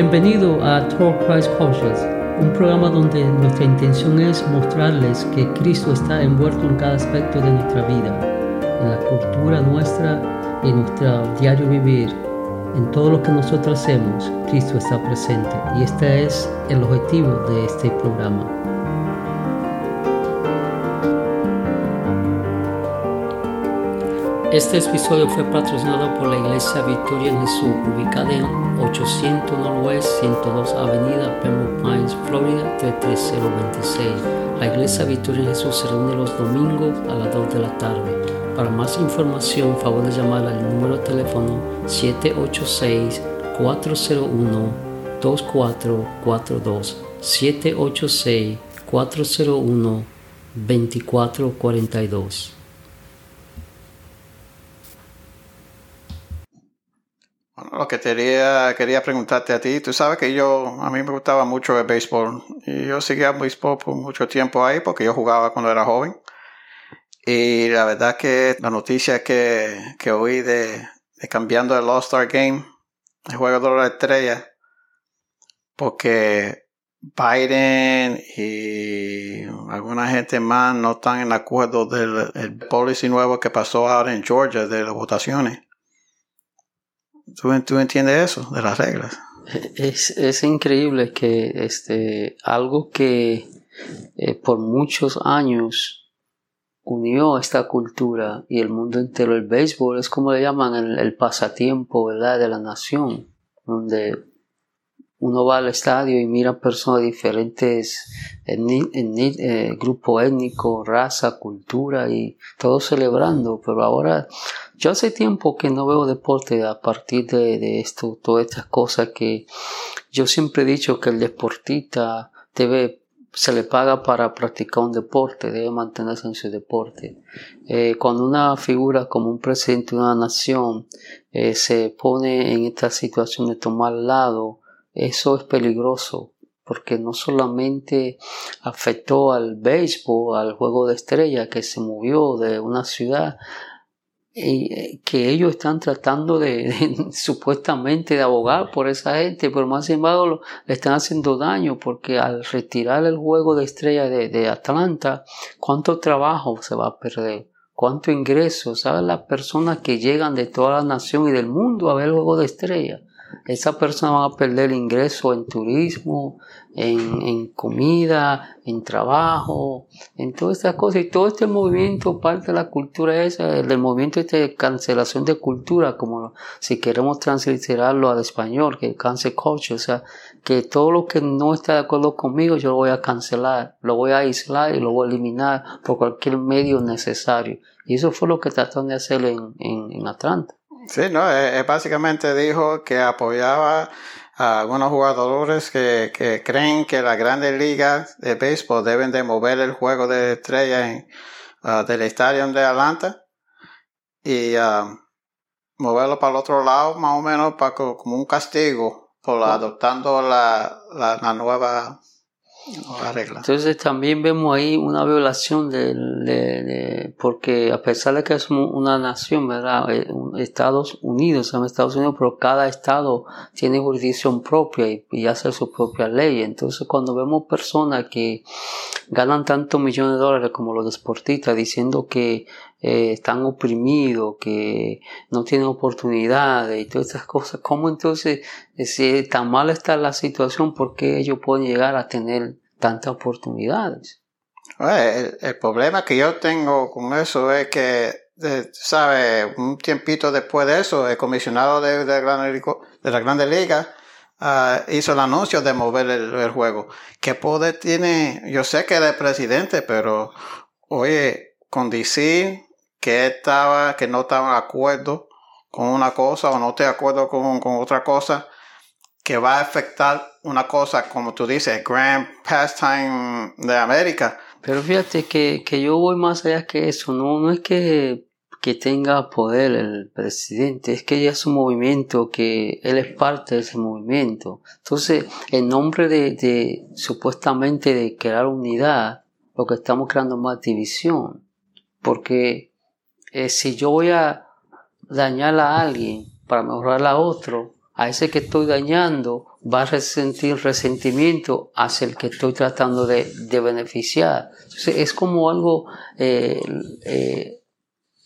Bienvenido a Talk Christ Cultures, un programa donde nuestra intención es mostrarles que Cristo está envuelto en cada aspecto de nuestra vida, en la cultura nuestra y en nuestro diario vivir. En todo lo que nosotros hacemos, Cristo está presente y este es el objetivo de este programa. Este episodio fue patrocinado por la Iglesia Victoria en Jesús, ubicada en 800 Northwest 102 Avenida, Pembroke Pines, Florida 33026. La Iglesia Victoria en Jesús se reúne los domingos a las 2 de la tarde. Para más información, favor de llamar al número de teléfono 786 401 lo que quería, quería preguntarte a ti, tú sabes que yo, a mí me gustaba mucho el béisbol y yo seguía el béisbol por mucho tiempo ahí porque yo jugaba cuando era joven. Y la verdad que la noticia que, que oí de, cambiando el All-Star Game, el juego de la estrella, porque Biden y alguna gente más no están en acuerdo del el policy nuevo que pasó ahora en Georgia de las votaciones. ¿Tú, entiendes eso de las reglas? Es, es increíble que este, algo que eh, por muchos años unió esta cultura y el mundo entero, el béisbol, es como le llaman el, pasatiempo ¿verdad? de la nación, donde uno va al estadio y mira personas diferentes, en, eh, grupo étnico, raza, cultura y todo celebrando. Pero ahora, yo hace tiempo que no veo deporte a partir de, de esto, todas estas cosas que yo siempre he dicho que el deportista debe se le paga para practicar un deporte, debe mantenerse en su deporte. Eh, cuando una figura como un presidente de una nación eh, se pone en esta situación de tomar lado, eso es peligroso porque no solamente afectó al béisbol, al juego de estrella que se movió de una ciudad, eh, que ellos están tratando de, supuestamente de abogar por esa gente, pero más sin embargo le están haciendo daño porque al retirar el juego de estrella de, de Atlanta, ¿cuánto trabajo se va a perder? ¿Cuánto ingreso? ¿Saben las personas que llegan de toda la nación y del mundo a ver el juego de estrella? Esa persona va a perder ingreso en turismo, en, en, comida, en trabajo, en todas estas cosas. Y todo este movimiento, parte de la cultura esa, del movimiento de cancelación de cultura, como si queremos transliterarlo al español, que cancel culture, o sea, que todo lo que no está de acuerdo conmigo yo lo voy a cancelar, lo voy a aislar y lo voy a eliminar por cualquier medio necesario. Y eso fue lo que trataron de hacer en, en, en Atlanta. Sí, no, eh, eh, básicamente dijo que apoyaba a algunos jugadores que, que creen que las grandes ligas de béisbol deben de mover el juego de estrella en, uh, del estadio de Atlanta y uh, moverlo para el otro lado más o menos para como un castigo por adoptando la, la, la nueva entonces también vemos ahí una violación de, porque a pesar de que es una nación, ¿verdad? Eh, Estados Unidos, son Estados Unidos, pero cada estado tiene jurisdicción propia y, hace su propia ley. Entonces cuando vemos personas que ganan tantos millones de dólares como los deportistas diciendo que eh, están oprimidos, que no tienen oportunidades y todas estas cosas, ¿cómo entonces, eh, si tan mal está la situación, por qué ellos pueden llegar a tener tantas oportunidades? El, el problema que yo tengo con eso es que, ¿sabe? Un tiempito después de eso, el comisionado de, de, de la Grande Liga uh, hizo el anuncio de mover el, el, juego. ¿Qué poder tiene? Yo sé que era el presidente, pero, oye, con DC que estaba, que no estaba de acuerdo con una cosa o no está de acuerdo con, con otra cosa, que va a afectar una cosa, como tú dices, Grand Pastime de América. Pero fíjate que, que yo voy más allá que eso, no, no es que, que tenga poder el presidente, es que ya es un movimiento, que él es parte de ese movimiento. Entonces, en nombre de, de supuestamente de crear unidad, lo que estamos creando es más división. Porque eh, si yo voy a dañar a alguien para mejorar a otro, a ese que estoy dañando va a resentir resentimiento hacia el que estoy tratando de, beneficiar. es como algo eh, eh,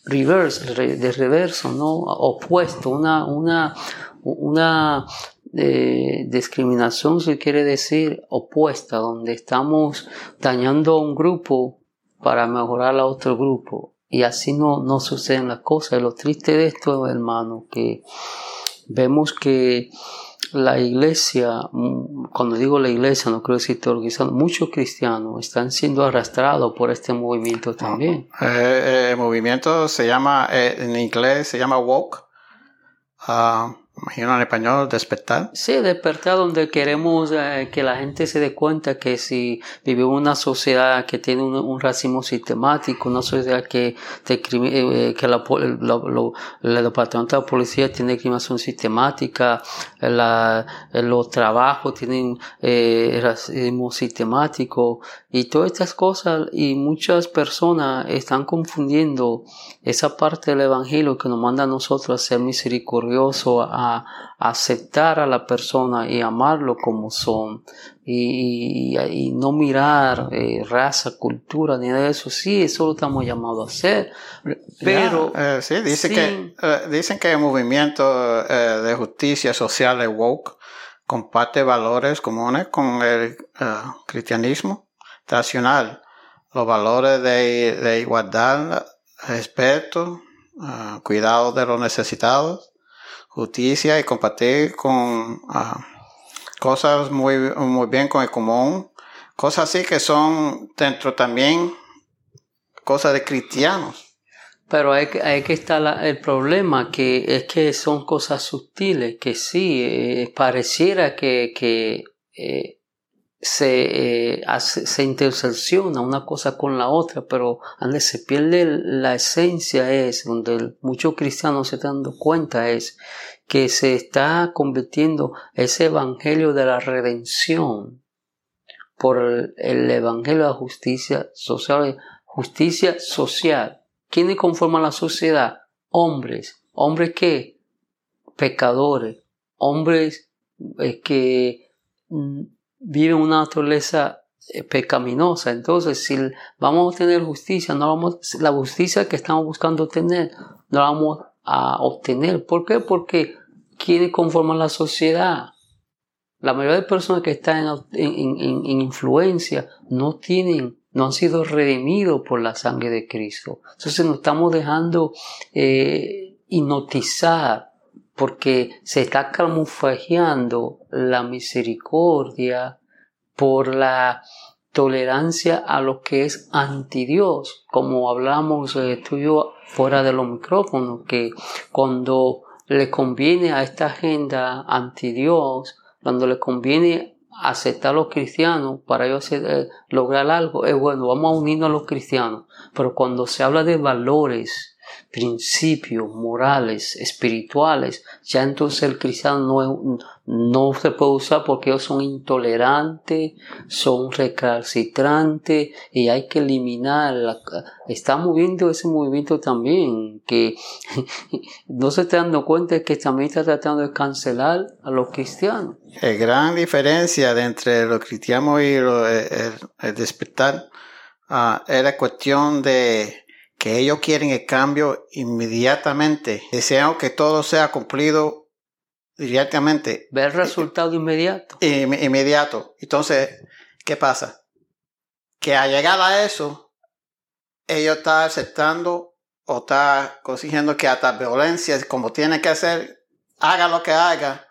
reverse, de reverso, ¿no? Opuesto, una, una, una eh, discriminación, se quiere decir, opuesta, donde estamos dañando a un grupo para mejorar a otro grupo. Y así no, no suceden las cosas. Lo triste de esto, hermano, que vemos que la iglesia, mm, cuando digo la iglesia, no creo decir teologizando, muchos cristianos están siendo arrastrados por este movimiento también. Eh, eh, el movimiento se llama, eh, en inglés se llama woke. Ah, imagino en español, despertar. Sí, despertar donde queremos eh, que la gente se dé cuenta que si vivimos una sociedad que tiene un, racismo sistemático, una sociedad que, te, eh, que la, el departamento de la policía tiene discriminación sistemática, los trabajos tienen eh, racismo sistemático y todas estas cosas y muchas personas están confundiendo esa parte del evangelio que nos manda a nosotros a ser misericordioso, a aceptar a la persona y amarlo como son y, no mirar eh, raza, cultura ni nada de eso. Sí, eso lo estamos llamados a hacer. Pero eh, sí, dice que, eh, dicen que el movimiento de justicia social de woke comparte valores comunes con el cristianismo tradicional. Los valores de, de igualdad, respeto, cuidado de los necesitados, justicia y compartir con ah, cosas muy, muy bien con el común, cosas así que son dentro también cosas de cristianos. Pero hay hay que estar el problema, que es que son cosas sutiles, que sí, eh, pareciera que, que eh, se, eh, se intersecciona una cosa con la otra, pero donde se pierde la esencia es, donde muchos cristianos se están dando cuenta es que se está convirtiendo ese evangelio de la redención por el, evangelio de la justicia social, justicia social. ¿Quiénes conforman la sociedad? Hombres. ¿Hombres qué? Pecadores. Hombres eh, que mm, vive una naturaleza eh, pecaminosa. Entonces, si vamos a tener justicia, no vamos, la justicia que estamos buscando tener, no la vamos a obtener. ¿Por qué? Porque quienes conforman la sociedad. La mayoría de personas que están en, influencia no tienen, no han sido redimidos por la sangre de Cristo. Entonces nos estamos dejando eh, hipnotizar porque se está camuflajeando la misericordia por la tolerancia a lo que es anti Dios, como hablamos eh, yo fuera de los micrófonos, que cuando le conviene a esta agenda anti Dios, cuando le conviene aceptar a los cristianos para ellos eh, lograr algo, es bueno, vamos a unirnos a los cristianos, pero cuando se habla de valores, principios morales, espirituales, ya entonces el cristiano no, no se puede usar porque ellos son intolerantes, son recalcitrantes y hay que eliminar. estamos viendo ese movimiento también, que no se está dando cuenta que también está tratando de cancelar a los cristianos. La gran diferencia entre los cristianos y el, despertar ah, es la cuestión de que ellos quieren el cambio inmediatamente. Desean que todo sea cumplido directamente. Ver el resultado inmediato. Inmediato. Entonces, ¿qué pasa? Que al llegar a eso, ellos están aceptando o están consiguiendo que hasta violencia, como tiene que hacer, haga lo que haga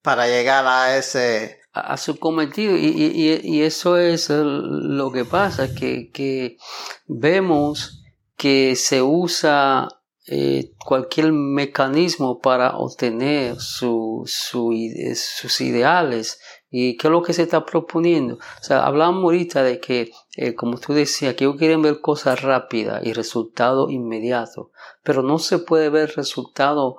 para llegar a ese... A, su cometido. Y, eso es lo que pasa, que, que vemos que se usa eh, cualquier mecanismo para obtener sus ideales y qué es lo que se está proponiendo. O sea, hablamos ahorita de que, eh, como tú decías, que ellos quieren ver cosas rápidas y resultado inmediato, pero no se puede ver resultado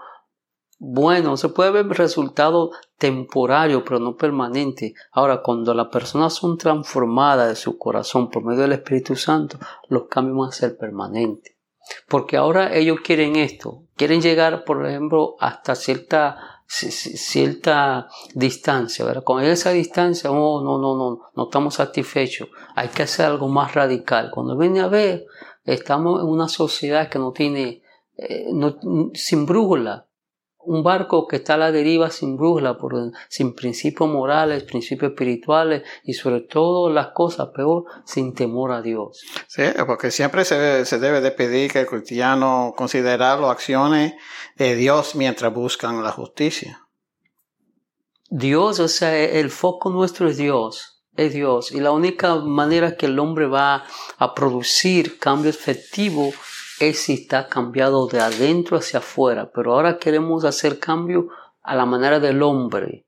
bueno, se puede ver resultado temporario, pero no permanente. Ahora, cuando las personas son transformadas de su corazón por medio del Espíritu Santo, los cambios van a ser permanentes. Porque ahora ellos quieren esto, quieren llegar, por ejemplo, hasta cierta cierta distancia, ¿verdad? Con esa distancia, oh, no, no, no, no estamos satisfechos. Hay que hacer algo más radical. Cuando viene a ver, estamos en una sociedad que no tiene, eh, no, sin brújula un barco que está a la deriva sin brújula, sin principios morales, principios espirituales y sobre todo las cosas peor, sin temor a Dios. Sí, porque siempre se, se debe de pedir que el cristiano considere las acciones de Dios mientras buscan la justicia. Dios, o sea, el foco nuestro es Dios, es Dios. Y la única manera que el hombre va a producir cambio efectivo es si está cambiado de adentro hacia afuera, pero ahora queremos hacer cambio a la manera del hombre,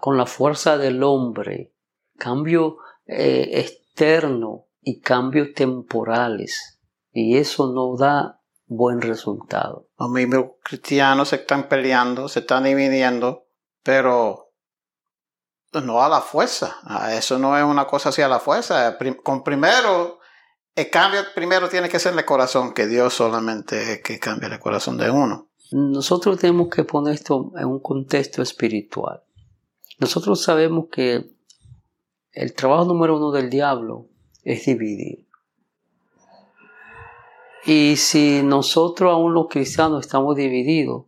con la fuerza del hombre, cambio eh, externo y cambios temporales. Y eso no da buen resultado. Los mismos cristianos se están peleando, se están dividiendo, pero no a la fuerza. Eso no es una cosa así a la fuerza. Con primero el cambio primero tiene que ser el corazón, que Dios solamente es que cambia el corazón de uno. Nosotros tenemos que poner esto en un contexto espiritual. Nosotros sabemos que el trabajo número uno del diablo es dividir. Y si nosotros, aún los cristianos, estamos divididos,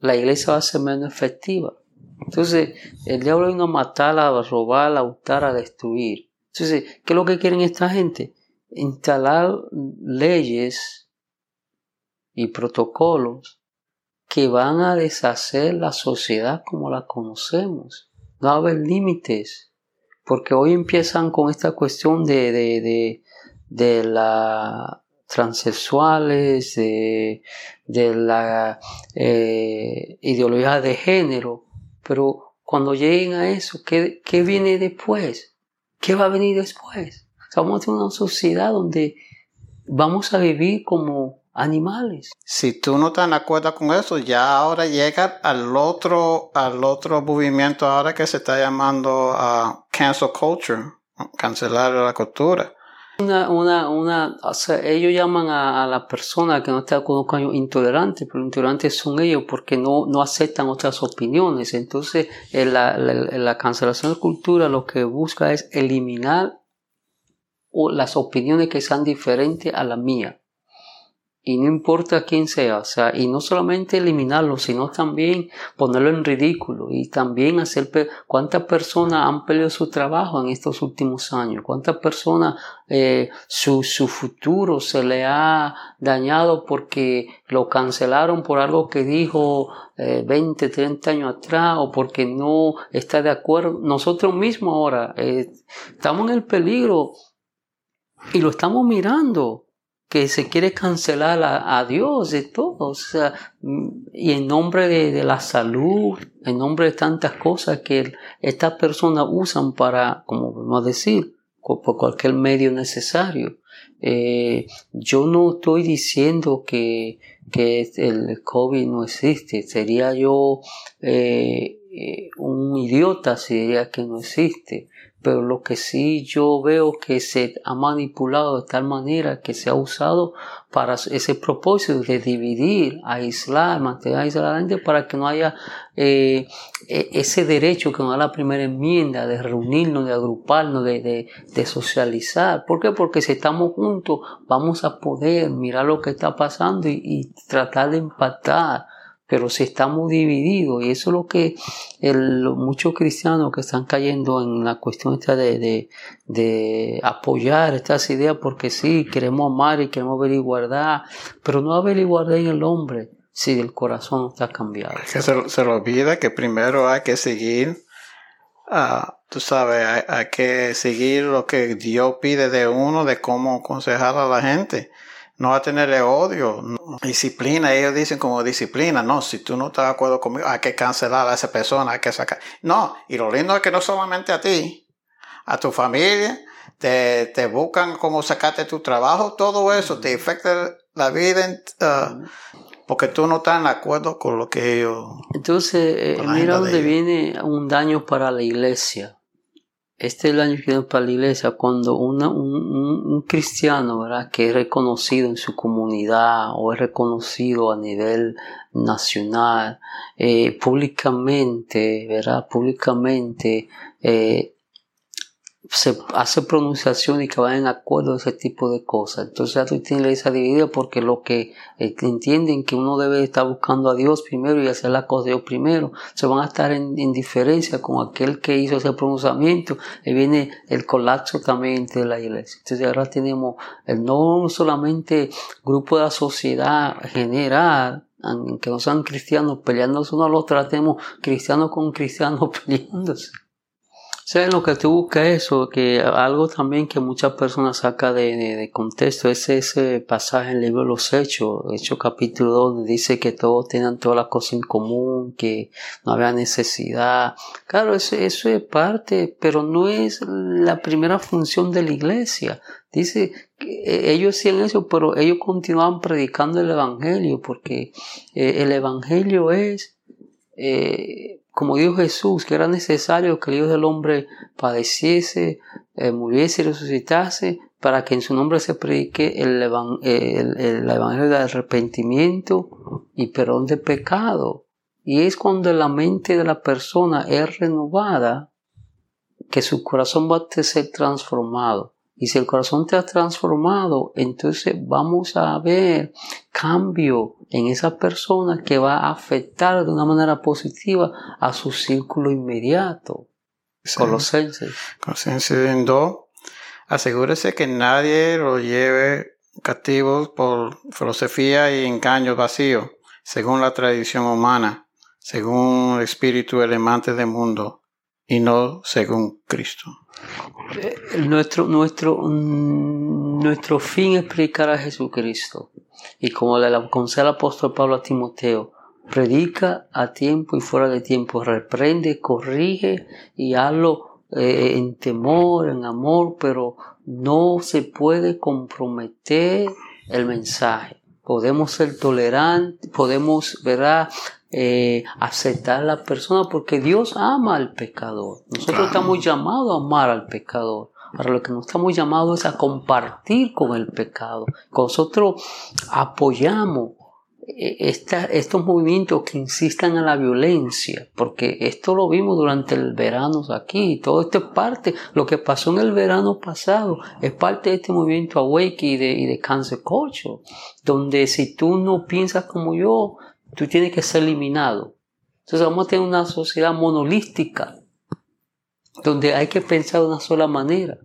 la iglesia va a ser menos efectiva. Entonces, el diablo vino a matar, a robar, a hurtar, a destruir. Entonces, ¿qué es lo que quieren esta gente? Instalar leyes y protocolos que van a deshacer la sociedad como la conocemos. No va a haber límites, porque hoy empiezan con esta cuestión de, de, de, la transexuales, de, de la eh, ideología de género, pero cuando lleguen a eso, ¿qué, ¿qué viene después? ¿Qué va a venir después? Estamos en una sociedad donde vamos a vivir como animales. Si tú no estás de acuerdo con eso, ya ahora llega al otro, al otro movimiento ahora que se está llamando uh, cancel culture, cancelar la cultura. Una, una, una, o sea, ellos llaman a, la persona que no está con ellos intolerantes, pero intolerantes son ellos porque no, no aceptan otras opiniones. Entonces, la, la, la cancelación de cultura lo que busca es eliminar las opiniones que sean diferentes a la mía. Y no importa quién sea, o sea, y no solamente eliminarlo, sino también ponerlo en ridículo y también hacer cuántas personas han perdido su trabajo en estos últimos años, cuántas personas eh, su, su futuro se le ha dañado porque lo cancelaron por algo que dijo eh, 20, 30 años atrás o porque no está de acuerdo. Nosotros mismos ahora eh, estamos en el peligro y lo estamos mirando, que se quiere cancelar a, Dios de todo, o sea, y en nombre de, la salud, en nombre de tantas cosas que estas personas usan para, como vamos a decir, por cualquier medio necesario. Eh, yo no estoy diciendo que, que el COVID no existe, sería yo eh, eh, un idiota si diría que no existe pero lo que sí yo veo que se ha manipulado de tal manera que se ha usado para ese propósito de dividir, aislar, mantener aislada a la para que no haya eh, e, ese derecho que nos da la primera enmienda de reunirnos, de agruparnos, de, socializar. ¿Por qué? Porque si estamos juntos vamos a poder mirar lo que está pasando y, y tratar de empatar pero si estamos divididos y eso es lo que el, muchos cristianos que están cayendo en la cuestión esta de, de, apoyar estas ideas porque sí, queremos amar y queremos ver igualdad, pero no haber igualdad en el hombre si el corazón está cambiado. se, se le olvida que primero hay que seguir, uh, tú sabes, hay, que seguir lo que Dios pide de uno, de cómo aconsejar a la gente no va a tenerle odio, disciplina, ellos dicen como disciplina, no, si tú no estás de acuerdo conmigo, hay que cancelar a esa persona, hay que sacar. No, y lo lindo es que no solamente a ti, a tu familia, te, te buscan como sacarte tu trabajo, todo eso te afecta la vida uh, porque tú no estás de acuerdo con lo que ellos... Entonces, eh, mira dónde viene un daño para la iglesia. Este es el año que para la iglesia cuando una, un, cristiano ¿verdad? que es reconocido en su comunidad o es reconocido a nivel nacional eh, públicamente ¿verdad? públicamente eh, se hace pronunciación y que vayan en acuerdo a ese tipo de cosas. Entonces ya tú tienes la iglesia dividida porque lo que eh, entienden que uno debe estar buscando a Dios primero y hacer la cosa de Dios primero, se van a estar en, diferencia con aquel que hizo ese pronunciamiento y viene el colapso también de la iglesia. Entonces ahora tenemos el no solamente grupo de la sociedad general, que no sean cristianos peleándose uno al otro, tenemos cristianos con cristianos peleándose. ¿Sabes lo que tú buscas eso? Que algo también que muchas personas sacan de, contexto es ese pasaje en el libro de los Hechos, Hechos capítulo 2, donde dice que todos tenían todas las cosas en común, que no había necesidad. Claro, eso, eso es parte, pero no es la primera función de la iglesia. Dice que eh, ellos hacían eso, pero ellos continuaban predicando el Evangelio, porque eh, el Evangelio es... Eh, como dijo Jesús, que era necesario que el Hijo del Hombre padeciese, eh, muriese y resucitase, para que en su nombre se predique el, Evangelio del arrepentimiento y perdón de pecado. Y es cuando la mente de la persona es renovada que su corazón va a ser transformado. Y si el corazón te ha transformado, entonces vamos a ver cambio en esa persona que va a afectar de una manera positiva a su círculo inmediato. Colosenses. Colosenses en 2. Asegúrese que nadie lo lleve cautivo por filosofía y engaños vacíos, según la tradición humana, según el espíritu elemante del mundo, y no según Cristo. Eh, nuestro, nuestro, mm, nuestro fin es predicar a Jesucristo. Y como le aconseja el apóstol Pablo a Timoteo, predica a tiempo y fuera de tiempo, reprende, corrige y hazlo eh, en temor, en amor, pero no se puede comprometer el mensaje. Podemos ser tolerantes, podemos, ¿verdad? Eh, aceptar a la persona porque Dios ama al pecador. Nosotros estamos llamados a amar al pecador. Ahora lo que nos estamos llamados es a compartir con el pecado. Nosotros apoyamos eh, estos movimientos que insistan en la violencia, porque esto lo vimos durante el verano aquí, todo esto es parte, lo que pasó en el verano pasado, es parte de este movimiento Awake y de, y de Cancer Culture, donde si tú no piensas como yo, tú tienes que ser eliminado. Entonces vamos a tener una sociedad monolística, donde hay que pensar de una sola manera,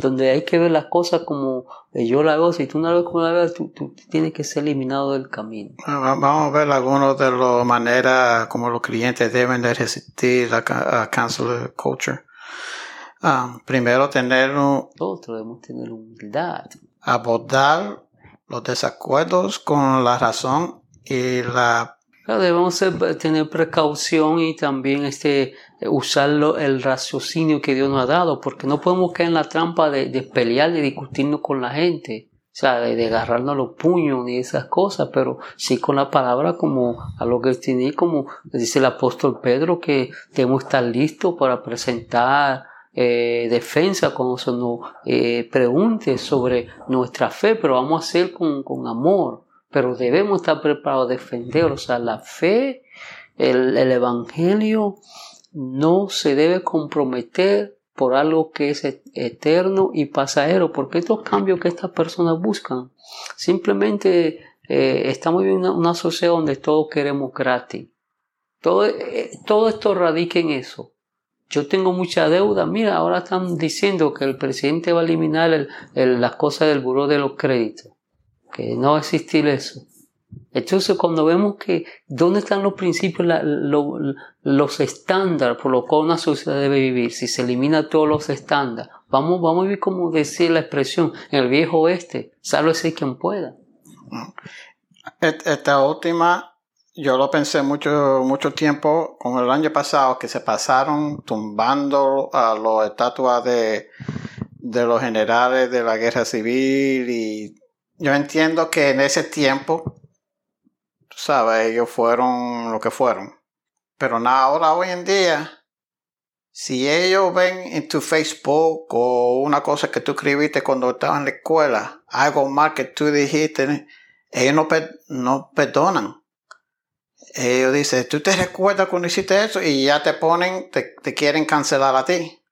donde hay que ver las cosas como yo la veo, si tú no la ves como la ves, tú, tienes que ser eliminado del camino. Vamos a ver algunas de las maneras como los clientes deben de resistir la cancel culture. Ah, primero tener un, Nosotros debemos tener humildad. Abordar los desacuerdos con la razón y la debemos tener precaución y también este, usar el raciocinio que Dios nos ha dado, porque no podemos caer en la trampa de, de pelear, de discutirnos con la gente, o sea, de, agarrarnos los puños ni esas cosas, pero sí con la palabra como a lo que tiene, como dice el apóstol Pedro, que debemos estar listos para presentar eh, defensa cuando se nos eh, pregunte sobre nuestra fe, pero vamos a hacer con, con amor pero debemos estar preparados a defender, o sea, la fe, el, Evangelio no se debe comprometer por algo que es eterno y pasajero, porque estos cambios que estas personas buscan, simplemente eh, estamos viviendo una, sociedad donde todos queremos gratis. Todo, eh, todo esto radica en eso. Yo tengo mucha deuda. Mira, ahora están diciendo que el presidente va a eliminar las cosas del buró de los créditos que no existir eso. Entonces, cuando vemos que dónde están los principios, los estándares por los cuales una sociedad debe vivir, si se elimina todos los estándares, vamos, vamos a vivir como decir la expresión en el viejo oeste, sálvese quien pueda. Esta última, yo lo pensé mucho, mucho tiempo, como el año pasado, que se pasaron tumbando a las estatuas de, de los generales de la guerra civil y yo entiendo que en ese tiempo, tú sabes, ellos fueron lo que fueron. Pero ahora hoy en día, si ellos ven en tu Facebook o una cosa que tú escribiste cuando estabas en la escuela, algo mal que tú dijiste, ellos no, no perdonan. Ellos dicen, tú te recuerdas cuando hiciste eso y ya te ponen, te, te quieren cancelar a ti.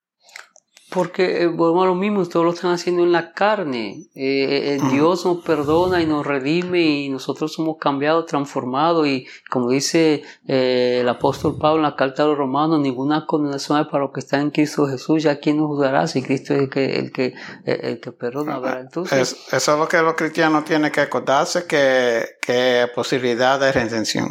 Porque eh, volvemos a lo mismo, todos lo están haciendo en la carne. Eh, eh, Dios nos perdona y nos redime y nosotros somos cambiados, transformados y como dice el apóstol Pablo en la carta de los romanos, ninguna condenación hay para los que están en Cristo Jesús, ya quien nos juzgará si Cristo es el que, el que, el que perdona. Entonces, eso es lo que los cristianos tienen que acordarse, que, que posibilidad de redención.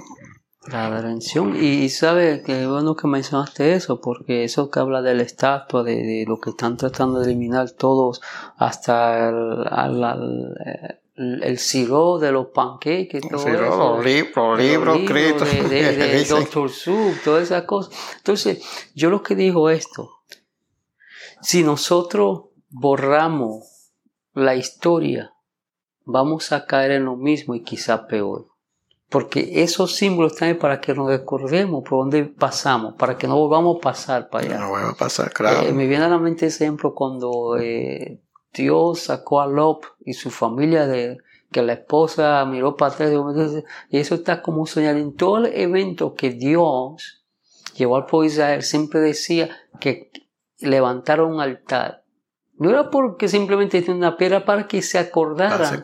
La redención. Y, sabe que bueno que mencionaste eso, porque eso que habla de la estatua, de, lo que están tratando de eliminar todos, hasta el, el, el siro de los pancakes, todo eso. Los, libros, libros, De, de, de Dr. Sub, todas esas cosas. Entonces, yo lo que digo esto, si nosotros borramos la historia, vamos a caer en lo mismo y quizá peor. Porque esos símbolos están para que nos recordemos por dónde pasamos, para que no volvamos a pasar para allá. No vuelva a pasar, claro. Eh, me viene a la mente ese ejemplo cuando eh, Dios sacó a Lot y su familia de que la esposa miró para atrás y eso está como señal en todo el evento que Dios llevó al pueblo Israel siempre decía que levantaron un altar no era porque simplemente tiene una piedra para que se acordaran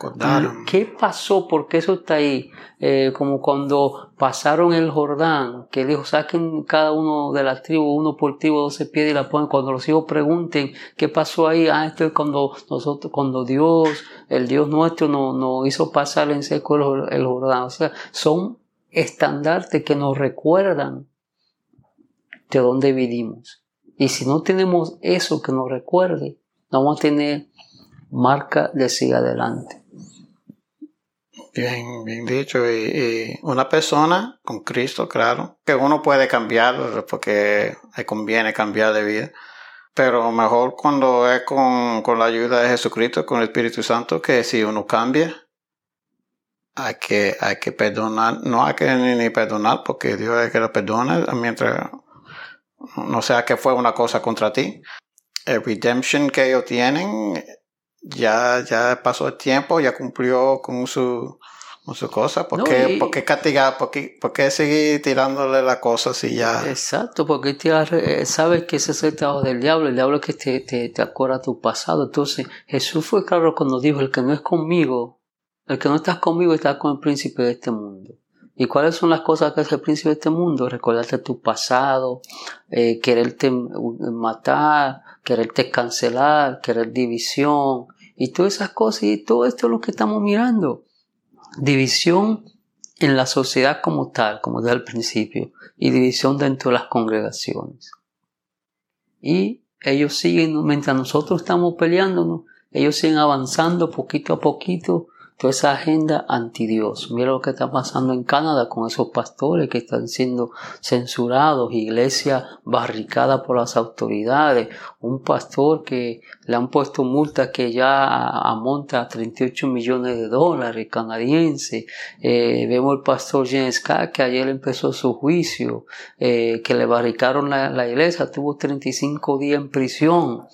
qué pasó, porque eso está ahí. Eh, como cuando pasaron el Jordán, que dijo, saquen cada uno de las tribus, uno por tribu, doce piedras y la ponen. Cuando los hijos pregunten qué pasó ahí, ah, esto es cuando nosotros, cuando Dios, el Dios nuestro nos no hizo pasar en seco el, el Jordán. O sea, son estandartes que nos recuerdan de dónde vivimos. Y si no tenemos eso que nos recuerde, vamos a tener marca de seguir adelante. Bien, bien dicho. Y, una persona con Cristo, claro, que uno puede cambiar porque le conviene cambiar de vida. Pero mejor cuando es con, con la ayuda de Jesucristo, con el Espíritu Santo, que si uno cambia, hay que, hay que perdonar. No hay que ni, perdonar porque Dios es que lo perdona mientras no sea que fue una cosa contra ti el redemption que ellos tienen, ya, ya pasó el tiempo, ya cumplió con su, con su cosa. ¿Por, qué, ¿Por, qué, castigar? ¿Por qué, seguir tirándole la cosa si ya? Exacto, porque eh, sabes que ese es el trabajo del diablo. El diablo es que te, te, te acuerda tu pasado. Entonces, Jesús fue claro cuando dijo: El que no es conmigo, el que no estás conmigo, está con el príncipe de este mundo. ¿Y cuáles son las cosas que hace el príncipe de este mundo? Recordarte tu pasado, eh, quererte matar, quererte cancelar, querer división y todas esas cosas. Y todo esto es lo que estamos mirando. División en la sociedad como tal, como desde el principio, y división dentro de las congregaciones. Y ellos siguen, mientras nosotros estamos peleándonos, ellos siguen avanzando poquito a poquito toda esa agenda anti Dios. Mira lo que está pasando en Canadá con esos pastores que están siendo censurados, iglesia barricada por las autoridades, un pastor que le han puesto multa que ya amonta a 38 millones de dólares canadienses. Eh, vemos el pastor James K que ayer empezó su juicio, eh, que le barricaron la, la iglesia, tuvo 35 días en prisión.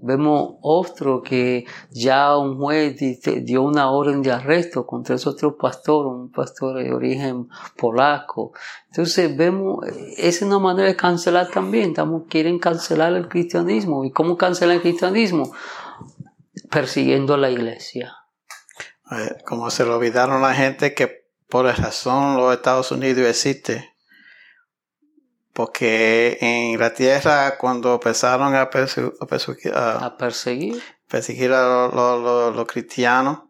Vemos otro que ya un juez dio una orden de arresto contra ese otro pastor, un pastor de origen polaco. Entonces vemos, es una manera de cancelar también, estamos, quieren cancelar el cristianismo. ¿Y cómo cancelar el cristianismo? Persiguiendo a la iglesia. Como se lo olvidaron la gente que por razón los Estados Unidos existe porque en la tierra cuando empezaron a, perseguir, a, perseguir, a, los, cristianos,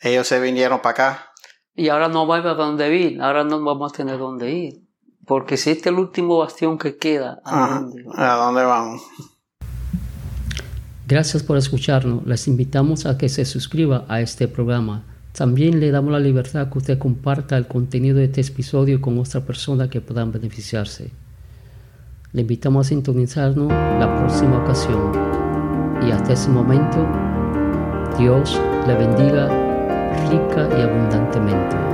ellos se vinieron para acá. Y ahora no vamos a dónde ir, ahora no vamos a tener dónde ir. Porque si este es el último bastión que queda, ¿a, dónde, ¿a dónde vamos? Gracias por escucharnos. Les invitamos a que se suscriba a este programa. También le damos la libertad que usted comparta el contenido de este episodio con otra persona que puedan beneficiarse. Le invitamos a sintonizarnos la próxima ocasión. Y hasta ese momento, Dios le bendiga rica y abundantemente.